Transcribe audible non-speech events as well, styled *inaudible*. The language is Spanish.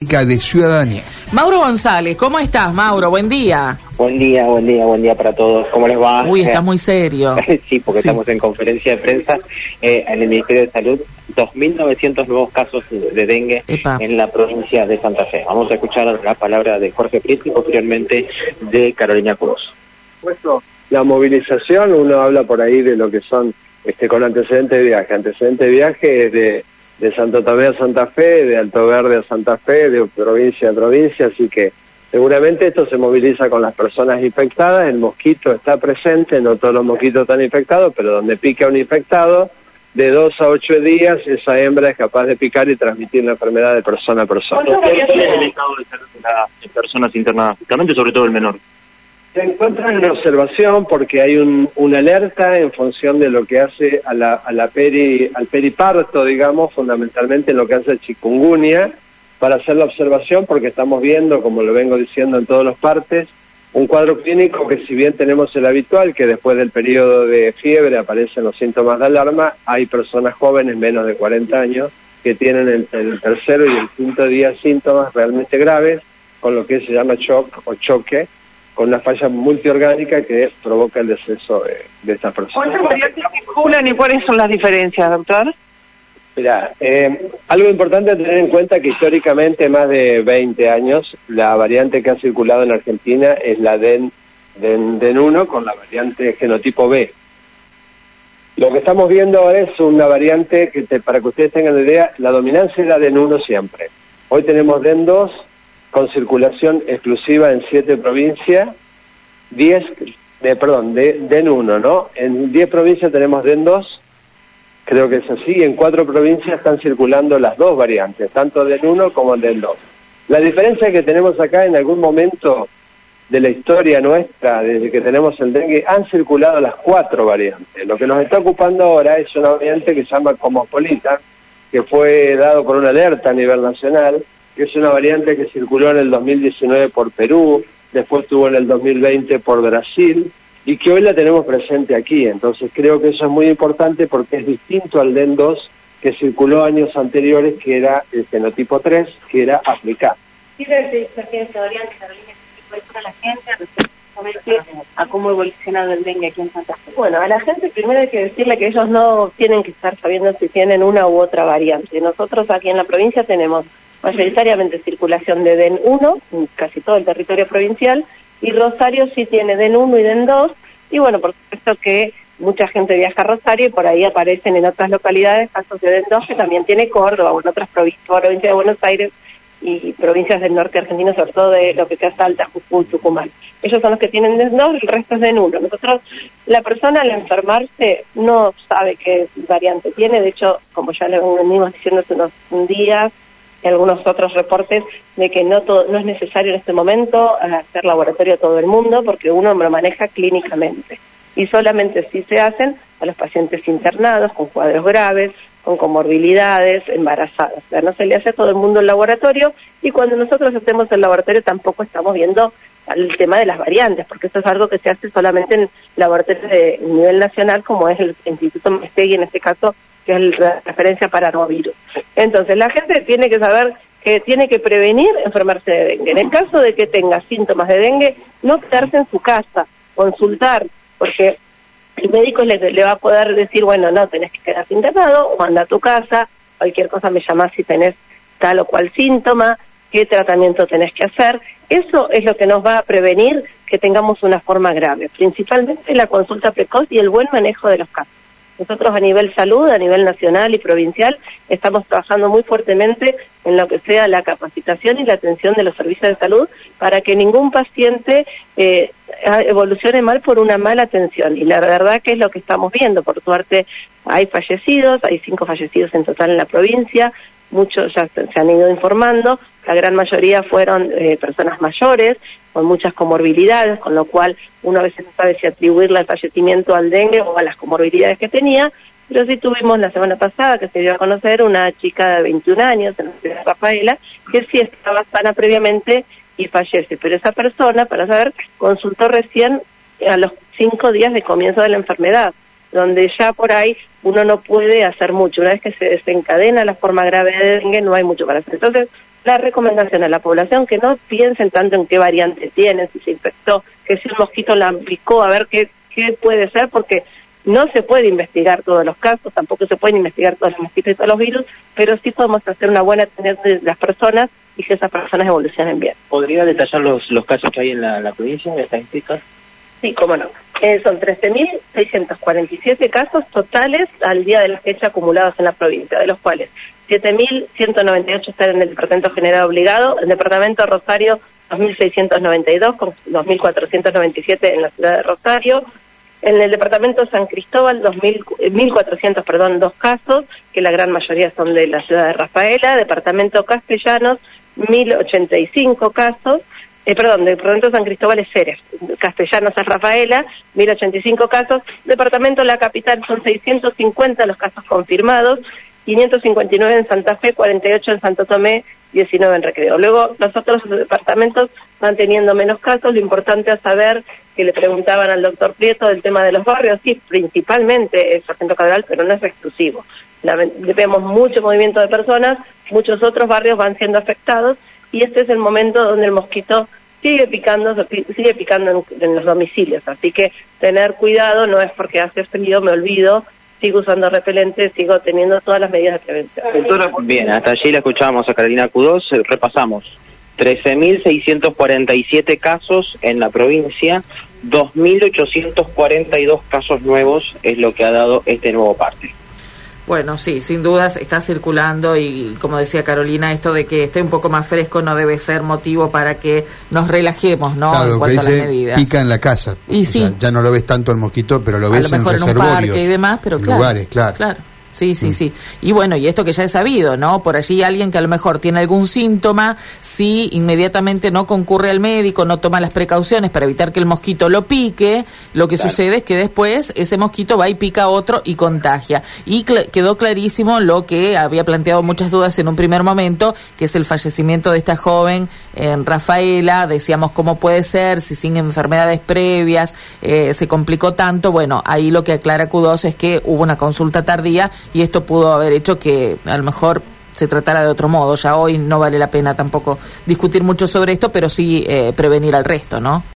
de ciudadanía. Mauro González, ¿cómo estás, Mauro? Buen día. Buen día, buen día, buen día para todos. ¿Cómo les va? Uy, estás muy serio. *laughs* sí, porque estamos en conferencia de prensa eh, en el Ministerio de Salud. 2.900 nuevos casos de dengue en la provincia de Santa Fe. Vamos a escuchar la palabra de Jorge Prieto y posteriormente de Carolina Cruz. Puesto la movilización, uno habla por ahí de lo que son este con antecedentes de viaje. Antecedentes de viaje es de de Santo Tomé a Santa Fe, de Alto Verde a Santa Fe, de provincia a provincia, así que seguramente esto se moviliza con las personas infectadas, el mosquito está presente, no todos los mosquitos están infectados, pero donde pica un infectado, de dos a ocho días esa hembra es capaz de picar y transmitir la enfermedad de persona a persona. ¿Cuál es el estado de salud de las personas internadas, sobre todo el menor? Se encuentra en observación porque hay un, una alerta en función de lo que hace a la, a la peri, al periparto, digamos, fundamentalmente en lo que hace a chikungunya, para hacer la observación porque estamos viendo, como lo vengo diciendo en todas las partes, un cuadro clínico que si bien tenemos el habitual, que después del periodo de fiebre aparecen los síntomas de alarma, hay personas jóvenes, menos de 40 años, que tienen el, el tercero y el quinto día síntomas realmente graves, con lo que se llama shock o choque, con una falla multiorgánica que provoca el deceso de, de estas personas. ¿Cuántas variantes circulan y cuáles son las diferencias, doctor? Mira, eh, algo importante a tener en cuenta que históricamente, más de 20 años, la variante que ha circulado en Argentina es la DEN, DEN, DEN 1 con la variante genotipo B. Lo que estamos viendo ahora es una variante que, para que ustedes tengan idea, la dominancia es la DEN 1 siempre. Hoy tenemos DEN 2 con circulación exclusiva en siete provincias, diez, de, perdón, de DEN 1, ¿no? En diez provincias tenemos DEN 2, creo que es así, y en cuatro provincias están circulando las dos variantes, tanto DEN 1 como DEN 2. La diferencia que tenemos acá en algún momento de la historia nuestra, desde que tenemos el dengue, han circulado las cuatro variantes. Lo que nos está ocupando ahora es una variante que se llama Cosmopolita, que fue dado por una alerta a nivel nacional, que es una variante que circuló en el 2019 por Perú, después estuvo en el 2020 por Brasil y que hoy la tenemos presente aquí. Entonces creo que eso es muy importante porque es distinto al DEN 2 que circuló años anteriores, que era el fenotipo 3, que era africano. la gente a cómo evolucionado el dengue aquí en Santa Fe? Bueno, a la gente primero hay que decirle que ellos no tienen que estar sabiendo si tienen una u otra variante. Nosotros aquí en la provincia tenemos mayoritariamente circulación de DEN 1, casi todo el territorio provincial, y Rosario sí tiene DEN 1 y DEN 2, y bueno, por supuesto que mucha gente viaja a Rosario y por ahí aparecen en otras localidades casos de DEN 2 que también tiene Córdoba o en otras provincias, provincias de Buenos Aires y provincias del norte argentino, sobre todo de lo que sea Salta, Jujuy, Tucumán. Ellos son los que tienen DEN 2, el resto es DEN 1. Nosotros, la persona al enfermarse no sabe qué variante tiene, de hecho, como ya le venimos diciendo hace unos días, y algunos otros reportes de que no, todo, no es necesario en este momento hacer laboratorio a todo el mundo porque uno lo maneja clínicamente. Y solamente si se hacen a los pacientes internados con cuadros graves, con comorbilidades, embarazadas. O sea, no se le hace a todo el mundo el laboratorio y cuando nosotros hacemos el laboratorio tampoco estamos viendo el tema de las variantes, porque esto es algo que se hace solamente en laboratorios de nivel nacional, como es el Instituto Mestegui en este caso, que es la referencia para virus. Entonces, la gente tiene que saber que tiene que prevenir enfermarse de dengue. En el caso de que tenga síntomas de dengue, no quedarse en su casa, consultar, porque el médico le, le va a poder decir, bueno, no, tenés que quedarte internado, o anda a tu casa, cualquier cosa me llamás si tenés tal o cual síntoma, qué tratamiento tenés que hacer. Eso es lo que nos va a prevenir que tengamos una forma grave, principalmente la consulta precoz y el buen manejo de los casos. Nosotros a nivel salud, a nivel nacional y provincial, estamos trabajando muy fuertemente en lo que sea la capacitación y la atención de los servicios de salud para que ningún paciente eh, evolucione mal por una mala atención. Y la verdad que es lo que estamos viendo. Por suerte hay fallecidos, hay cinco fallecidos en total en la provincia, muchos ya se, han ido informando, la gran mayoría fueron eh, personas mayores con muchas comorbilidades, con lo cual uno a veces no sabe si atribuirle el fallecimiento al dengue o a las comorbilidades que tenía, pero sí tuvimos la semana pasada que se dio a conocer una chica de 21 años en la ciudad de Rafaela que sí estaba sana previamente y fallece, pero esa persona, para saber, consultó recién a los cinco días de comienzo de la enfermedad donde ya por ahí uno no puede hacer mucho. Una vez que se desencadena la forma grave de dengue, no hay mucho para hacer. Entonces, la recomendación a la población que no piensen tanto en qué variante tiene, si se infectó, que si un mosquito la picó, a ver qué, qué puede ser, porque no se puede investigar todos los casos, tampoco se pueden investigar todos los mosquitos y todos los virus, pero sí podemos hacer una buena atención de las personas y que esas personas evolucionen bien. ¿Podría detallar los, los casos que hay en la, provincia de estadísticas? Sí, cómo no. Eh, son 13.647 casos totales al día de la fecha acumulados en la provincia, de los cuales 7.198 están en el Departamento General Obligado, el Departamento Rosario 2.692 con 2.497 en la ciudad de Rosario, en el departamento de San Cristóbal, 1.400, perdón, dos casos, que la gran mayoría son de la ciudad de Rafaela. Departamento Castellanos, 1.085 casos. Eh, perdón, departamento de San Cristóbal es Ceres. Castellanos es Rafaela, 1.085 casos. Departamento La Capital son 650 los casos confirmados. 559 en Santa Fe, 48 en Santo Tomé, 19 en Recreo. Luego, los otros departamentos van teniendo menos casos. Lo importante es saber que le preguntaban al doctor Prieto del tema de los barrios. Sí, principalmente es Sargento Cabral, pero no es exclusivo. vemos mucho movimiento de personas, muchos otros barrios van siendo afectados y este es el momento donde el mosquito sigue picando, sigue picando en los domicilios. Así que tener cuidado no es porque hace frío, me olvido, sigo usando repelente, sigo teniendo todas las medidas de prevención. Bien, hasta allí la escuchábamos a Carolina Q2, eh, repasamos. 13.647 casos en la provincia, 2.842 casos nuevos es lo que ha dado este nuevo parte. Bueno, sí, sin dudas está circulando y como decía Carolina, esto de que esté un poco más fresco no debe ser motivo para que nos relajemos, ¿no? en cuanto a las medidas. Pica en la casa. Y ya no lo ves tanto el mosquito, pero lo ves en reservorios. y demás, pero claro. Lugares, claro. Claro. Sí, sí, mm. sí. Y bueno, y esto que ya he sabido, ¿no? Por allí alguien que a lo mejor tiene algún síntoma, si inmediatamente no concurre al médico, no toma las precauciones para evitar que el mosquito lo pique, lo que sucede es que después ese mosquito va y pica a otro y contagia. Y quedó clarísimo lo que había planteado muchas dudas en un primer momento, que es el fallecimiento de esta joven en Rafaela. Decíamos cómo puede ser, si sin enfermedades previas eh, se complicó tanto. Bueno, ahí lo que aclara Q2 es que hubo una consulta tardía y esto pudo haber hecho que a lo mejor se tratara de otro modo. Ya hoy no vale la pena tampoco discutir mucho sobre esto, pero sí eh, prevenir al resto, ¿no?